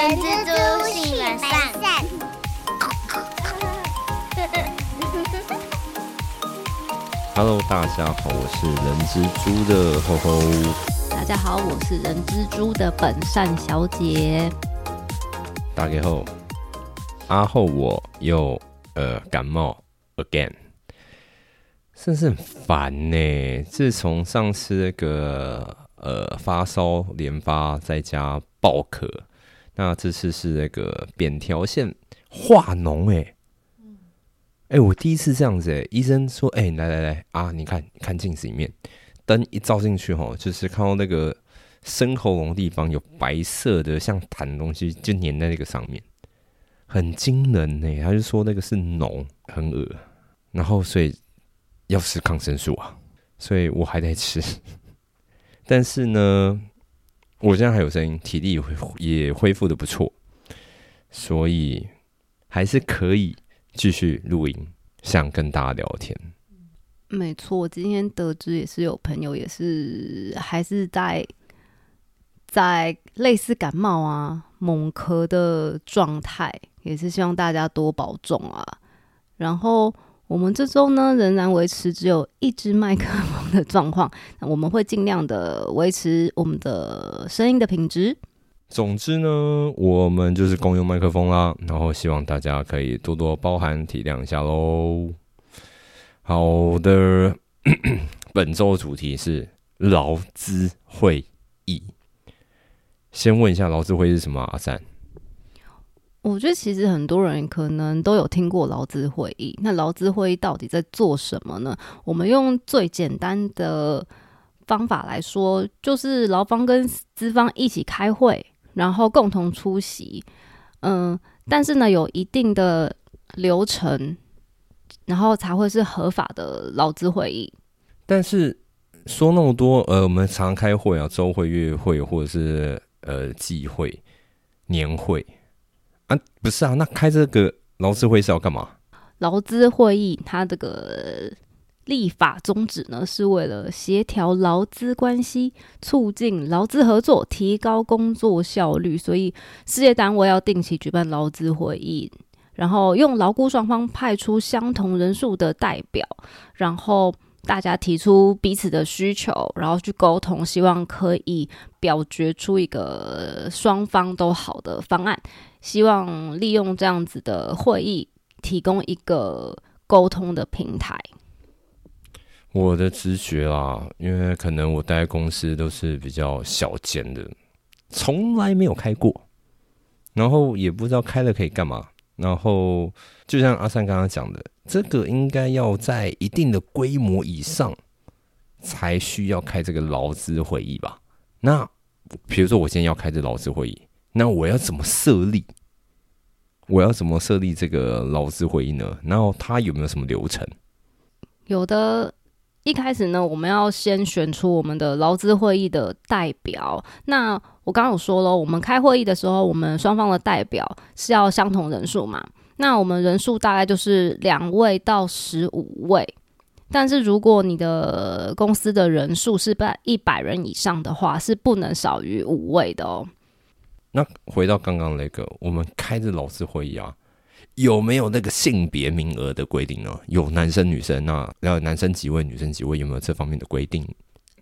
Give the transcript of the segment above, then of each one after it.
人蜘蛛性本善。Hello，大家好，我是人蜘蛛的吼吼。大家好，我是人蜘蛛的本善小姐。大家好，阿后我又呃感冒 again，真是很烦呢。自从上次那个呃发烧连发，在家爆咳，那这次是那个扁条线化脓哎。哎、我第一次这样子哎、医生说，哎、来来来啊，你看，看镜子里面，灯一照进去吼，就是看到那个深喉咙地方有白色的像痰的东西，就粘在那个上面，很惊人呢、他就说那个是脓，很恶，然后所以要吃抗生素啊，所以我还在吃，但是呢，我现在还有声音，体力也恢也恢复的不错，所以还是可以继续录音，想跟大家聊天。没错，今天得知也是有朋友也是还是在在类似感冒啊、猛咳的状态，也是希望大家多保重啊。然后我们这周呢，仍然维持只有一支麦克风的状况，那我们会尽量的维持我们的声音的品质。总之呢，我们就是共用麦克风啦，然后希望大家可以多多包涵体谅一下喽。好的，本周的主题是劳资会议。先问一下劳资会议是什么？阿善，我觉得其实很多人可能都有听过劳资会议。那劳资会议到底在做什么呢？我们用最简单的方法来说，就是劳方跟资方一起开会，然后共同出席。嗯，但是呢，有一定的流程，然后才会是合法的劳资会议。但是说那么多，呃，我们常开会啊，周会、月会，或者是呃季会、年会啊，不是啊？那开这个劳资会是要干嘛？劳资会议它这个立法宗旨呢，是为了协调劳资关系，促进劳资合作，提高工作效率。所以事业单位要定期举办劳资会议，然后用劳雇双方派出相同人数的代表，然后大家提出彼此的需求，然后去沟通，希望可以表决出一个双方都好的方案。希望利用这样子的会议，提供一个沟通的平台。我的直觉啦，因为可能我待公司都是比较小间的，从来没有开过，然后也不知道开了可以干嘛。然后就像阿三刚刚讲的，这个应该要在一定的规模以上，才需要开这个劳资会议吧？那比如说我今天要开这劳资会议，那我要怎么设立？我要怎么设立这个劳资会议呢？然后它有没有什么流程？有的一开始呢，我们要先选出我们的劳资会议的代表。那我刚刚有说了，我们开会议的时候，我们双方的代表是要相同人数嘛？那我们人数大概就是两位到十五位。但是如果你的公司的人数是在一百人以上的话，是不能少于五位的哦。那回到刚刚那个，我们开这劳资会议啊，有没有那个性别名额的规定呢？有男生女生，那要男生几位，女生几位，有没有这方面的规定？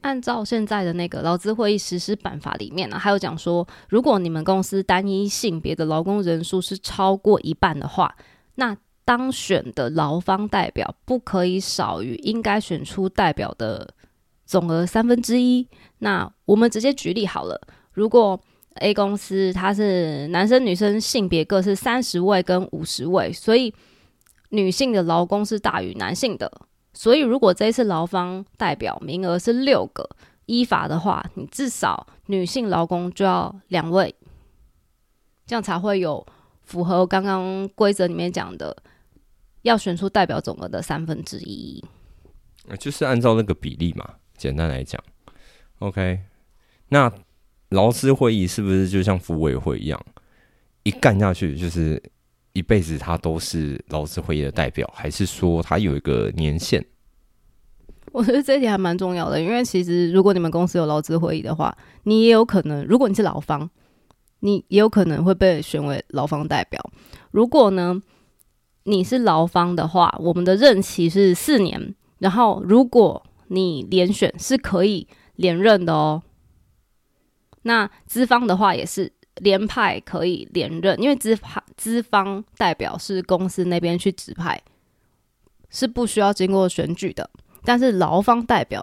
按照现在的那个劳资会议实施办法里面呢、还有讲说，如果你们公司单一性别的劳工人数是超过一半的话，那当选的劳方代表不可以少于应该选出代表的总额三分之一。那我们直接举例好了，如果 A 公司它是男生女生性别各是三十位跟五十位，所以女性的劳工是大于男性的。所以如果这一次劳方代表名额是六个，依法的话，你至少女性劳工就要两位，这样才会有符合刚刚规则里面讲的，要选出代表总额的三分之一。就是按照那个比例嘛。简单来讲，OK，那劳资会议是不是就像服委会一样，一干下去就是一辈子他都是劳资会议的代表，还是说他有一个年限？我觉得这一点还蛮重要的，因为其实如果你们公司有劳资会议的话，你也有可能，如果你是劳方，你也有可能会被选为劳方代表。如果呢你是劳方的话，我们的任期是四年，然后如果你连选是可以连任的哦。那资方的话也是连派可以连任，因为资派资方代表是公司那边去指派，是不需要经过选举的。但是劳方代表，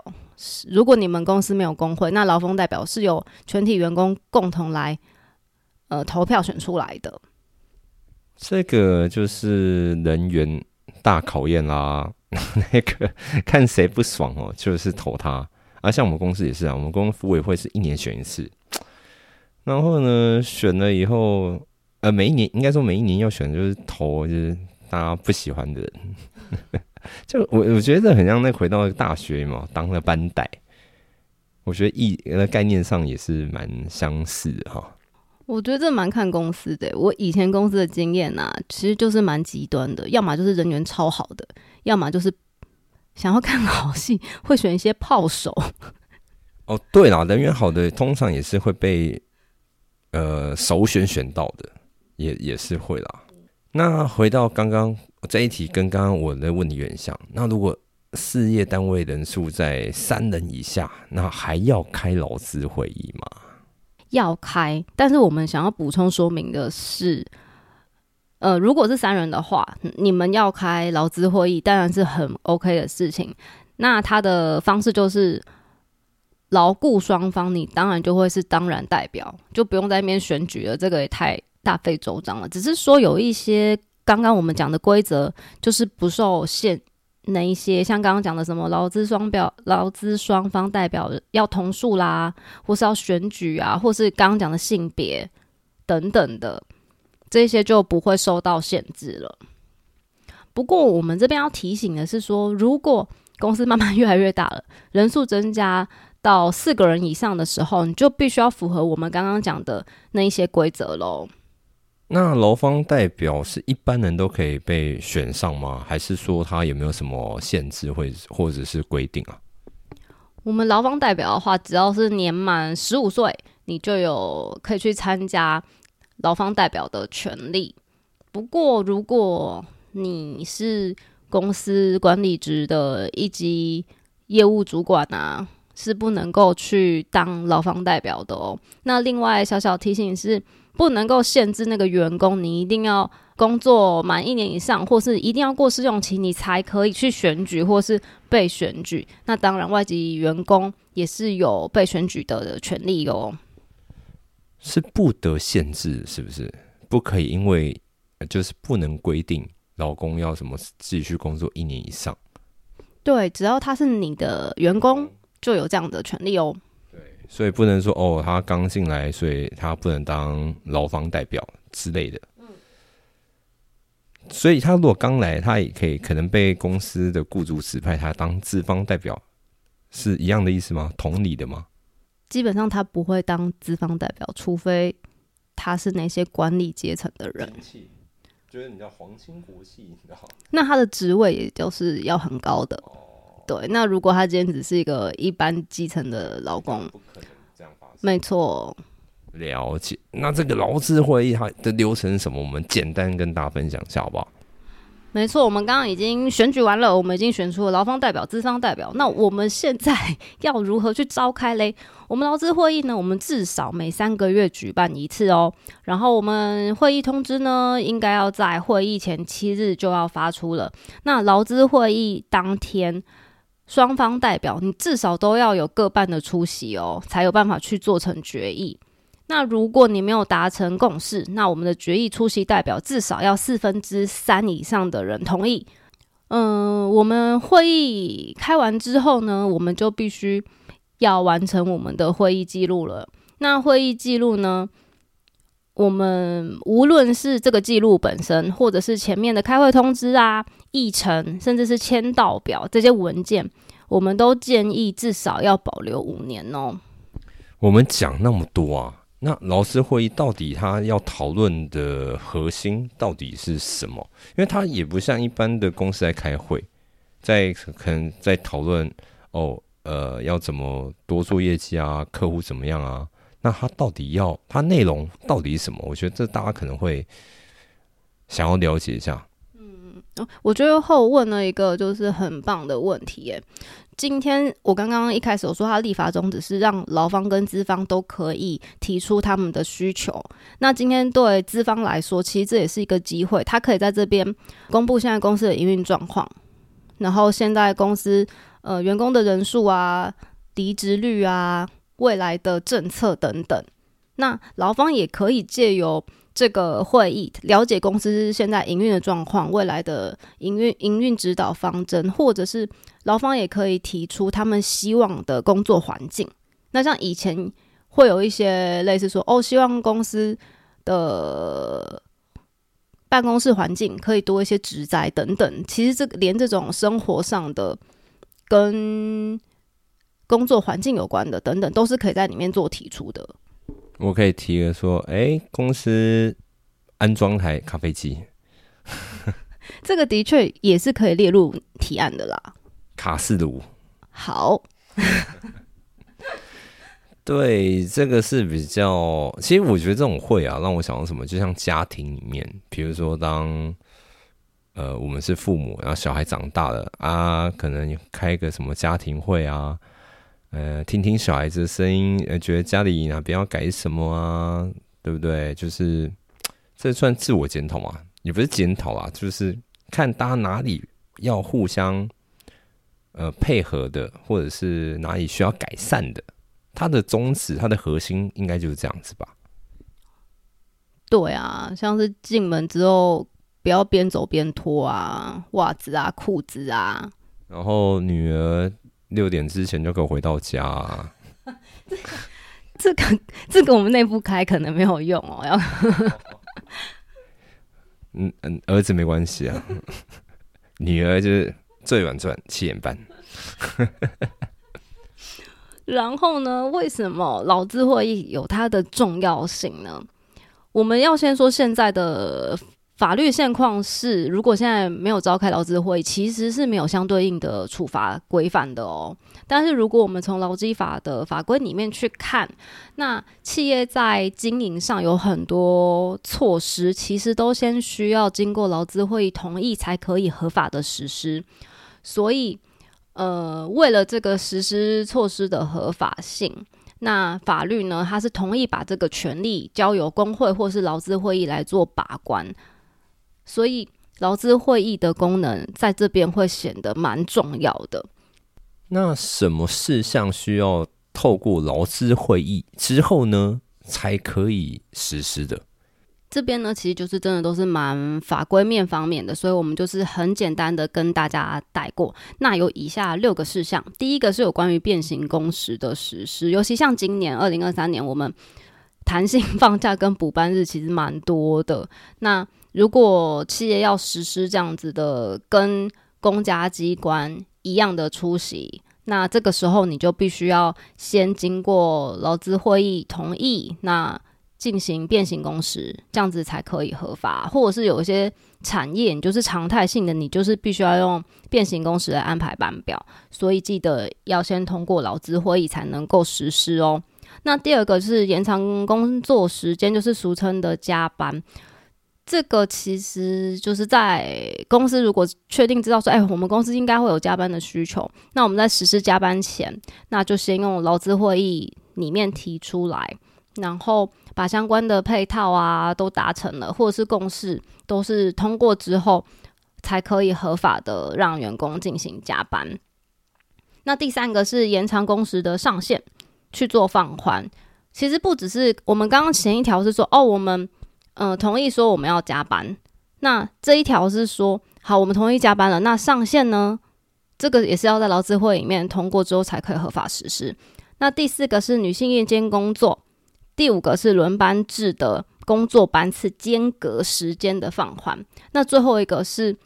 如果你们公司没有工会，那劳方代表是由全体员工共同来呃投票选出来的。这个就是人员大考验啦，那个看谁不爽哦，就是投他。啊像我们公司也是啊，我们公司委会是一年选一次，然后呢，选了以后，呃，每一年应该说每一年要选就是投就是大家不喜欢的人，就我我觉得这很像那回到大学嘛，当了班带，我觉得意那概念上也是蛮相似哈。我觉得这蛮看公司的，我以前公司的经验呐，其实就是蛮极端的，要么就是人缘超好的，要么就是。想要看好戏，会选一些炮手。哦，对啦，人缘好的通常也是会被呃首选选到的，也也是会啦。那回到刚刚这一题，跟刚刚我的问题有点像。那如果事业单位人数在三人以下，那还要开劳资会议吗？要开，但是我们想要补充说明的是。呃，如果是三人的话，你们要开劳资会议，当然是很 OK 的事情。那他的方式就是劳雇双方，你当然就会是当然代表，就不用在那边选举了，这个也太大费周章了。只是说有一些刚刚我们讲的规则，就是不受限，那一些像刚刚讲的什么劳资双表、劳资双方代表要同数啦，或是要选举啊，或是刚刚讲的性别等等的。这些就不会受到限制了。不过，我们这边要提醒的是，说如果公司慢慢越来越大了，人数增加到四个人以上的时候，你就必须要符合我们刚刚讲的那一些规则喽。那劳方代表是一般人都可以被选上吗？还是说他有没有什么限制，或或者是规定啊？我们劳方代表的话，只要是年满十五岁，你就有可以去参加。劳方代表的权利。不过，如果你是公司管理职的一级业务主管啊，是不能够去当劳方代表的哦。那另外小小提醒是，不能够限制那个员工，你一定要工作满一年以上，或是一定要过试用期，你才可以去选举或是被选举。那当然，外籍员工也是有被选举的权利哦。是不得限制，是不是？不可以，因为就是不能规定老公要什么继续工作一年以上。对，只要他是你的员工，就有这样的权利哦。对，所以不能说哦，他刚进来，所以他不能当劳方代表之类的。嗯。所以他如果刚来，他也可以可能被公司的雇主指派他当资方代表，是一样的意思吗？同理的吗？基本上他不会当资方代表，除非他是那些管理阶层的人。觉得你叫皇亲国戚，你知道？那他的职位也就是要很高的。对，那如果他今天只是一个一般基层的劳工，不可能这样发生。没错。了解。那这个劳资会议它的流程是什么？我们简单跟大家分享一下，好不好？没错，我们刚刚已经选举完了，我们已经选出了劳方代表、资方代表。那我们现在要如何去召开嘞？我们劳资会议呢？我们至少每三个月举办一次哦。然后我们会议通知呢，应该要在会议前七日就要发出了。那劳资会议当天，双方代表你至少都要有各半的出席哦，才有办法去做成决议。那如果你没有达成共识，那我们的决议出席代表至少要四分之三以上的人同意。嗯，我们会议开完之后呢，我们就必须要完成我们的会议记录了。那会议记录呢，我们无论是这个记录本身，或者是前面的开会通知啊、议程，甚至是签到表这些文件，我们都建议至少要保留五年哦。我们讲那么多啊。那劳资会议到底他要讨论的核心到底是什么？因为他也不像一般的公司在开会，在可能在讨论哦，呃，要怎么多做业绩啊，客户怎么样啊，那他到底要他内容到底什么？我觉得这大家可能会想要了解一下。我觉得后问了一个就是很棒的问题耶。今天我刚刚一开始我说，他立法宗旨是让劳方跟资方都可以提出他们的需求。那今天对资方来说，其实这也是一个机会，他可以在这边公布现在公司的营运状况，然后现在公司呃员工的人数啊、离职率啊、未来的政策等等。那劳方也可以借由这个会议了解公司现在营运的状况、未来的营运营运指导方针，或者是劳方也可以提出他们希望的工作环境。那像以前会有一些类似说，哦，希望公司的办公室环境可以多一些职灾等等。其实这连这种生活上的跟工作环境有关的等等，都是可以在里面做提出的。我可以提个说，哎，公司安装台咖啡机，这个的确也是可以列入提案的啦。卡式炉，好，对，这个是比较。其实我觉得这种会啊，让我想到什么，就像家庭里面，比如说当呃我们是父母，然后小孩长大了啊，可能开个什么家庭会啊。呃，听听小孩子的声音，呃，觉得家里哪边要改什么啊，对不对？就是这算自我检讨嘛？也不是检讨啊，就是看大家哪里要互相呃配合的，或者是哪里需要改善的。它的宗旨，它的核心应该就是这样子吧？对啊，像是进门之后不要边走边脱啊，袜子啊、裤子啊，然后女儿。六点之前就给我回到家。这个这个我们内部开可能没有用哦。要嗯嗯，儿子没关系啊，女儿就是最晚转七点半。然后呢？为什么劳资会议有它的重要性呢？我们要先说现在的。法律现况是，如果现在没有召开劳资会，其实是没有相对应的处罚规范的哦。但是如果我们从劳基法的法规里面去看，那企业在经营上有很多措施，其实都先需要经过劳资会议同意才可以合法的实施。所以，呃，为了这个实施措施的合法性。那法律呢？它是同意把这个权利交由工会或是劳资会议来做把关。所以劳资会议的功能在这边会显得蛮重要的。那什么事项需要透过劳资会议之后呢，才可以实施的？这边呢，其实就是真的都是蛮法规面方面的，所以我们就是很简单的跟大家带过。那有以下六个事项，第一个是有关于变形工时的实施，尤其像今年二零二三年，我们弹性放假跟补班日其实蛮多的。那如果企业要实施这样子的跟公家机关一样的出席，那这个时候你就必须要先经过劳资会议同意，那进行变形工时，这样子才可以合法。或者是有一些产业，你就是常态性的，你就是必须要用变形工时来安排班表，所以记得要先通过劳资会议才能够实施哦。那第二个是延长工作时间，就是俗称的加班。这个其实就是在公司如果确定知道说，哎，我们公司应该会有加班的需求，那我们在实施加班前，那就先用劳资会议里面提出来，然后把相关的配套啊都达成了，或者是共识都是通过之后，才可以合法的让员工进行加班。那第三个是延长工时的上限去做放宽，其实不只是我们刚刚前一条是说，哦，我们。嗯，同意说我们要加班。那这一条是说，好，我们同意加班了。那上限呢？这个也是要在劳资会里面通过之后才可以合法实施。那第四个是女性夜间工作，第五个是轮班制的工作班次间隔时间的放宽。那最后一个是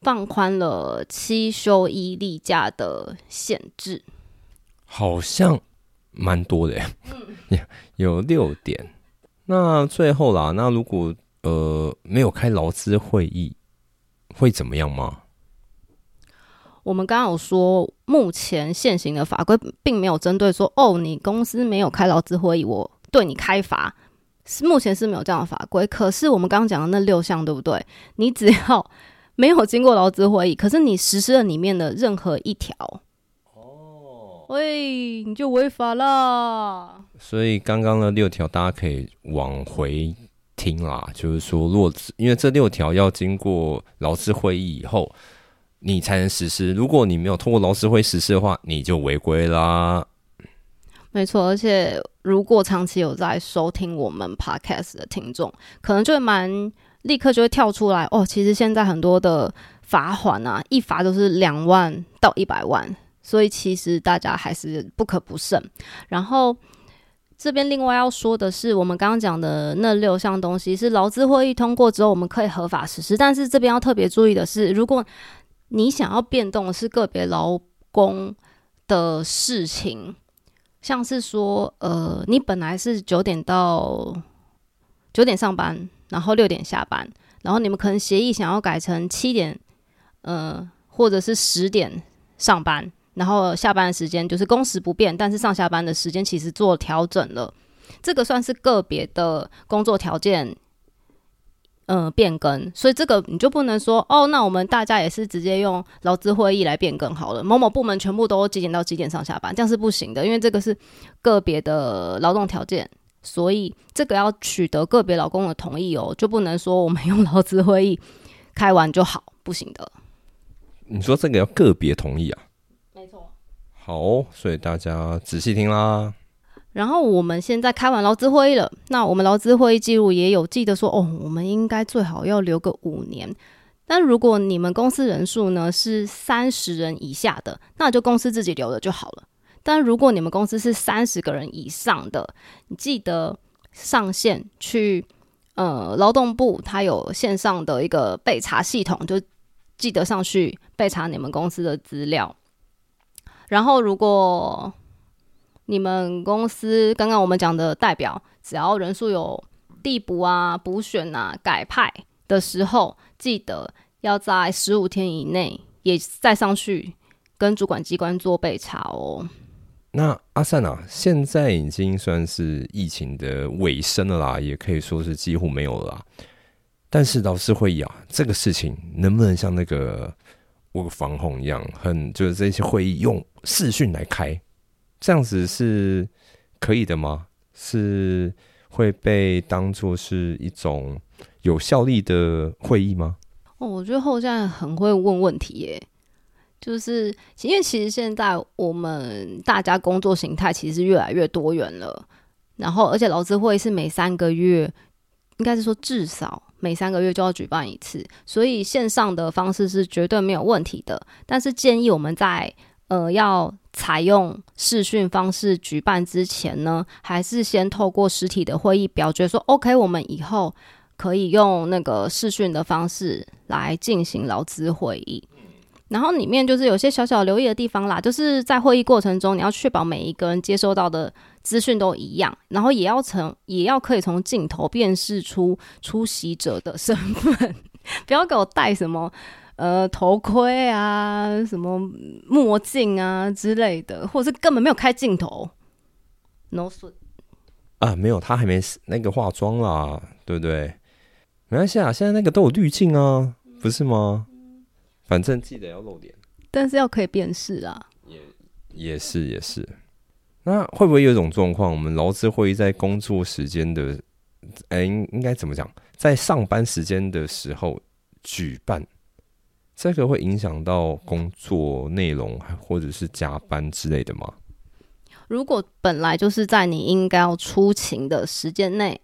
放宽了七休一例假的限制。好像蛮多的，嗯，有六点。那最后啦，那如果呃没有开劳资会议，会怎么样吗？我们刚刚有说，目前现行的法规并没有针对说，哦，你公司没有开劳资会议，我对你开罚，是目前是没有这样的法规。可是我们刚刚讲的那六项，对不对？你只要没有经过劳资会议，可是你实施了里面的任何一条，喂，你就违法啦。所以刚刚的六条，大家可以往回听啦。就是说，若因为这六条要经过劳资会议以后。你才能实施。如果你没有通过劳资会实施的话，你就违规啦。没错，而且如果长期有在收听我们 podcast 的听众，可能就会蛮立刻就会跳出来哦。其实现在很多的罚款啊，一罚都是两万到一百万，所以其实大家还是不可不慎。然后这边另外要说的是，我们刚刚讲的那六项东西是劳资会议通过之后，我们可以合法实施。但是这边要特别注意的是，如果你想要变动的是个别劳工的事情，像是说，呃，你本来是九点到九点上班，然后六点下班，然后你们可能协议想要改成七点，呃，或者是十点上班，然后下班的时间就是工时不变，但是上下班的时间其实做调整了，这个算是个别的工作条件。嗯，变更，所以这个你就不能说哦，那我们大家也是直接用劳资会议来变更好了。某某部门全部都几点到几点上下班，这样是不行的，因为这个是个别的劳动条件，所以这个要取得个别劳工的同意哦，就不能说我们用劳资会议开完就好，不行的。你说这个要个别同意啊？好，所以大家仔细听啦。然后我们现在开完劳资会议了，那我们劳资会议记录也有记得说，哦，我们应该最好要留个五年。但如果你们公司人数呢是三十人以下的，那就公司自己留了就好了。但如果你们公司是三十个人以上的，你记得上线去呃劳动部，它有线上的一个备查系统，就记得上去备查你们公司的资料。然后如果你们公司刚刚我们讲的代表，只要人数有递补啊、补选啊、改派的时候，记得要在十五天以内也再上去跟主管机关做备查哦。那阿善啊，现在已经算是疫情的尾声了啦，也可以说是几乎没有了。但是老师会议啊，这个事情能不能像那个我防洪一样，很就是这些会议用视讯来开？这样子是可以的吗？是会被当做是一种有效力的会议吗？哦，我觉得后站很会问问题耶，就是因为其实现在我们大家工作形态其实越来越多元了，然后而且劳资会是每三个月，应该是说至少每三个月就要举办一次，所以线上的方式是绝对没有问题的。但是建议我们在呃要。采用视讯方式举办之前呢，还是先透过实体的会议表决说 OK，我们以后可以用那个视讯的方式来进行劳资会议。然后里面就是有些小小留意的地方啦，就是在会议过程中，你要确保每一个人接收到的资讯都一样，然后也要从也要可以从镜头辨识出 出席者的身份，不要给我戴什么。呃，头盔啊，什么墨镜啊之类的，或者是根本没有开镜头，no 损啊，没有，他还没那个化妆啦，对不对？没关系啊，现在那个都有滤镜啊，不是吗？反正记得要露脸，但是要可以辨识啊，也也是也是。那会不会有一种状况，我们劳资会议在工作时间的，哎，应该怎么讲，在上班时间的时候举办？这个会影响到工作内容，或者是加班之类的吗？如果本来就是在你应该要出勤的时间内，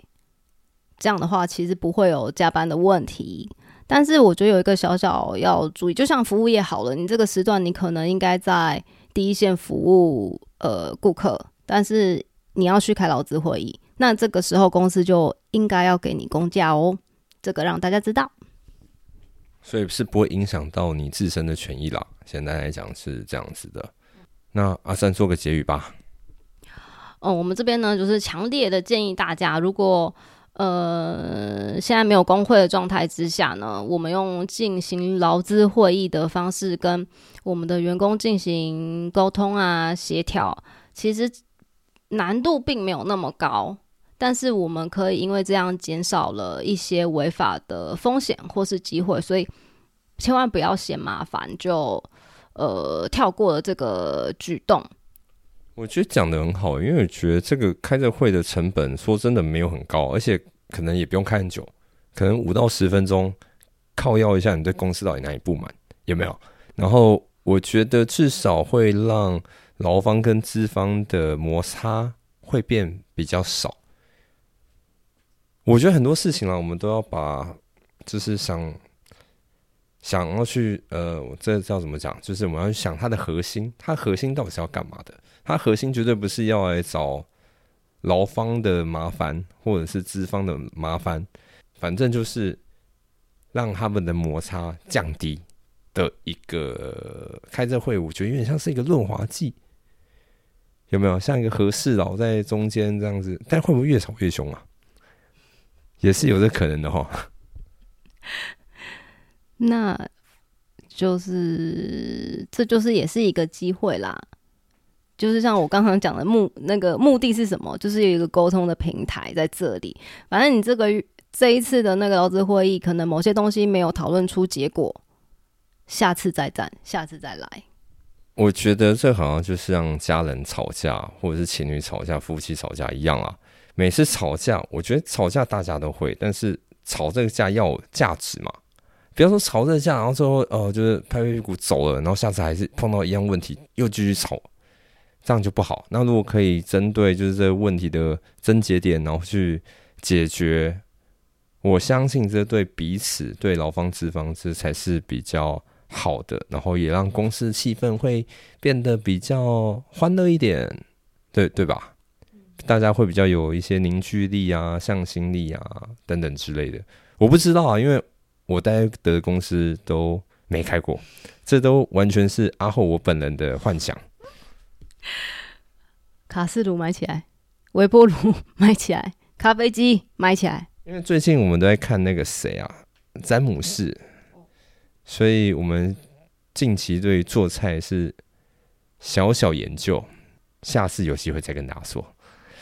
这样的话其实不会有加班的问题。但是我觉得有一个小小要注意，就像服务业好了，你这个时段你可能应该在第一线服务呃顾客，但是你要去开劳资会议，那这个时候公司就应该要给你工价哦，这个让大家知道。所以是不会影响到你自身的权益啦。简单来讲是这样子的。那阿三做个结语吧。哦，我们这边呢就是强烈的建议大家，如果呃，现在没有工会的状态之下呢，我们用进行劳资会议的方式跟我们的员工进行沟通啊、协调，其实难度并没有那么高。但是我们可以因为这样减少了一些违法的风险或是机会，所以千万不要嫌麻烦就呃跳过了这个举动。我觉得讲的很好，因为我觉得这个开这会的成本说真的没有很高，而且可能也不用开很久，可能五到十分钟，靠要一下你对公司到底哪里不满有没有？然后我觉得至少会让劳方跟资方的摩擦会变比较少。我觉得很多事情啊，我们都要把就是想想要去呃，这叫怎么讲？就是我们要去想它的核心，它核心到底是要干嘛的？它核心绝对不是要来找劳方的麻烦，或者是资方的麻烦，反正就是让他们的摩擦降低的一个开这会，我觉得有点像是一个润滑剂，有没有？像一个和事佬在中间这样子，但会不会越吵越凶啊？也是有这可能的哈。那就是这就是也是一个机会啦。就是像我刚刚讲的目那个目的是什么？就是有一个沟通的平台在这里。反正你这个这一次的那个劳资会议，可能某些东西没有讨论出结果，下次再战，下次再来。我觉得这好像就是让家人吵架，或者是情侣吵架、夫妻吵架一样啊。每次吵架，我觉得吵架大家都会，但是吵这个架要价值嘛。不要说吵这个架，然后最后呃就是拍拍屁股走了，然后下次还是碰到一样问题，又继续吵。这样就不好。那如果可以针对就是这个问题的症结点，然后去解决，我相信这对彼此、对劳方、资方这才是比较好的。然后也让公司气氛会变得比较欢乐一点，对对吧？大家会比较有一些凝聚力啊、向心力啊等等之类的。我不知道啊，因为我待的公司都没开过，这都完全是阿后我本人的幻想。卡式炉买起来，微波炉买起来，咖啡机买起来。因为最近我们都在看那个谁啊，詹姆士，所以我们近期对做菜是小小研究，下次有机会再跟大家说。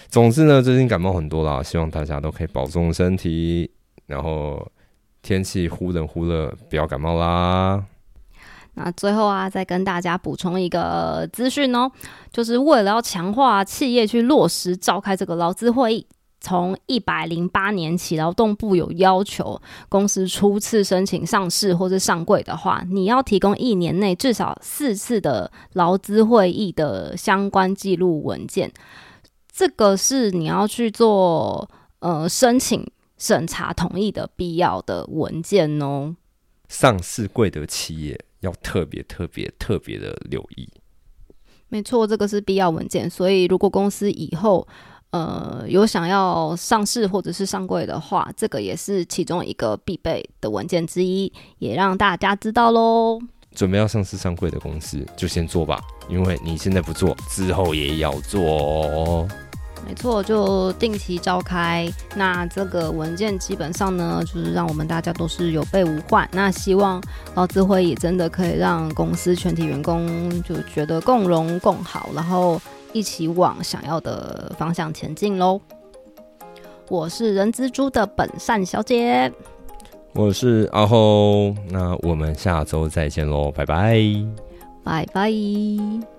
总之呢，最近感冒很多啦，希望大家都可以保重身体，然后天气忽冷忽热，不要感冒啦。那最后啊，再跟大家补充一个资讯哦，就是为了要强化企业去落实召开这个劳资会议，从一百零八年起，劳动部有要求，公司初次申请上市或是上柜的话，你要提供一年内至少四次的劳资会议的相关记录文件，这个是你要去做呃申请审查同意的必要的文件哦。上市柜的企业。要特别特别特别的留意，没错，这个是必要文件。所以，如果公司以后呃有想要上市或者是上柜的话，这个也是其中一个必备的文件之一，也让大家知道喽。准备要上市上柜的公司，就先做吧，因为你现在不做，之后也要做哦。没错，就定期召开。那这个文件基本上呢，就是让我们大家都是有备无患。那希望劳资会议真的可以让公司全体员工就觉得共荣共好，然后一起往想要的方向前进喽。我是人蜘蛛的本善小姐，我是阿后，那我们下周再见喽，拜拜，拜拜。